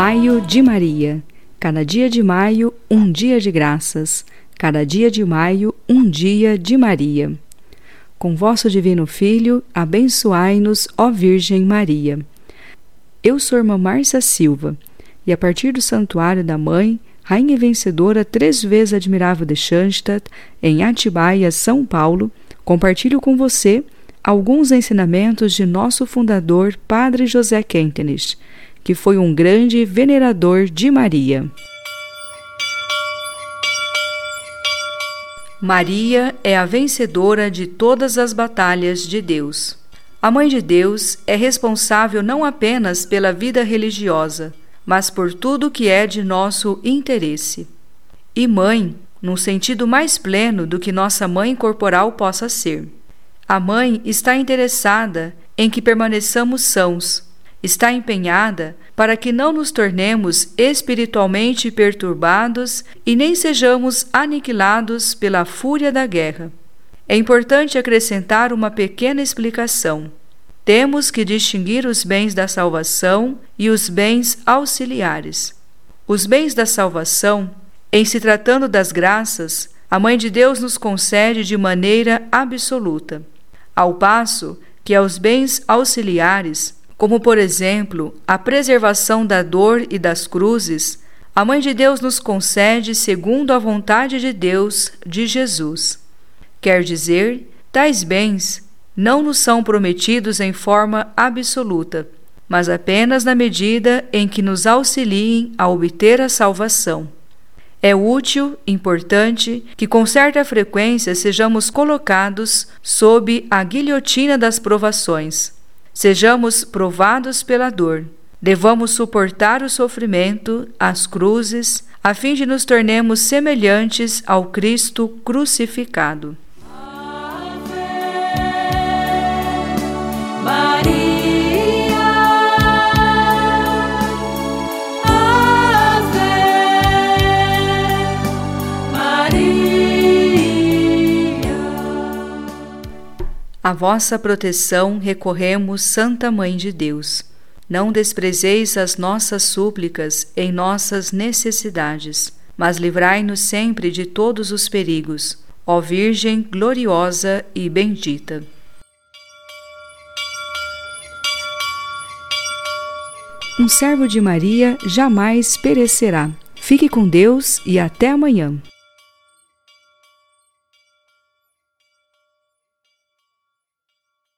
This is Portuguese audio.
Maio de Maria. Cada dia de maio, um dia de graças. Cada dia de maio, um dia de Maria. Com vosso Divino Filho, abençoai-nos, ó Virgem Maria. Eu sou irmã Márcia Silva, e a partir do Santuário da Mãe, Rainha Vencedora, três vezes admirável de Schanstatt, em Atibaia, São Paulo, compartilho com você alguns ensinamentos de nosso fundador, Padre José Kentenich, que foi um grande venerador de Maria. Maria é a vencedora de todas as batalhas de Deus. A Mãe de Deus é responsável não apenas pela vida religiosa, mas por tudo que é de nosso interesse. E mãe, num sentido mais pleno do que nossa mãe corporal possa ser. A mãe está interessada em que permaneçamos sãos, está empenhada para que não nos tornemos espiritualmente perturbados e nem sejamos aniquilados pela fúria da guerra. É importante acrescentar uma pequena explicação. Temos que distinguir os bens da salvação e os bens auxiliares. Os bens da salvação, em se tratando das graças, a Mãe de Deus nos concede de maneira absoluta, ao passo que aos bens auxiliares, como por exemplo a preservação da dor e das cruzes, a Mãe de Deus nos concede segundo a vontade de Deus, de Jesus. Quer dizer, tais bens não nos são prometidos em forma absoluta, mas apenas na medida em que nos auxiliem a obter a salvação. É útil, importante, que com certa frequência sejamos colocados sob a guilhotina das provações Sejamos provados pela dor. Devamos suportar o sofrimento, as cruzes, a fim de nos tornemos semelhantes ao Cristo crucificado. A vossa proteção recorremos, Santa Mãe de Deus. Não desprezeis as nossas súplicas em nossas necessidades, mas livrai-nos sempre de todos os perigos, ó Virgem gloriosa e bendita. Um servo de Maria jamais perecerá. Fique com Deus e até amanhã.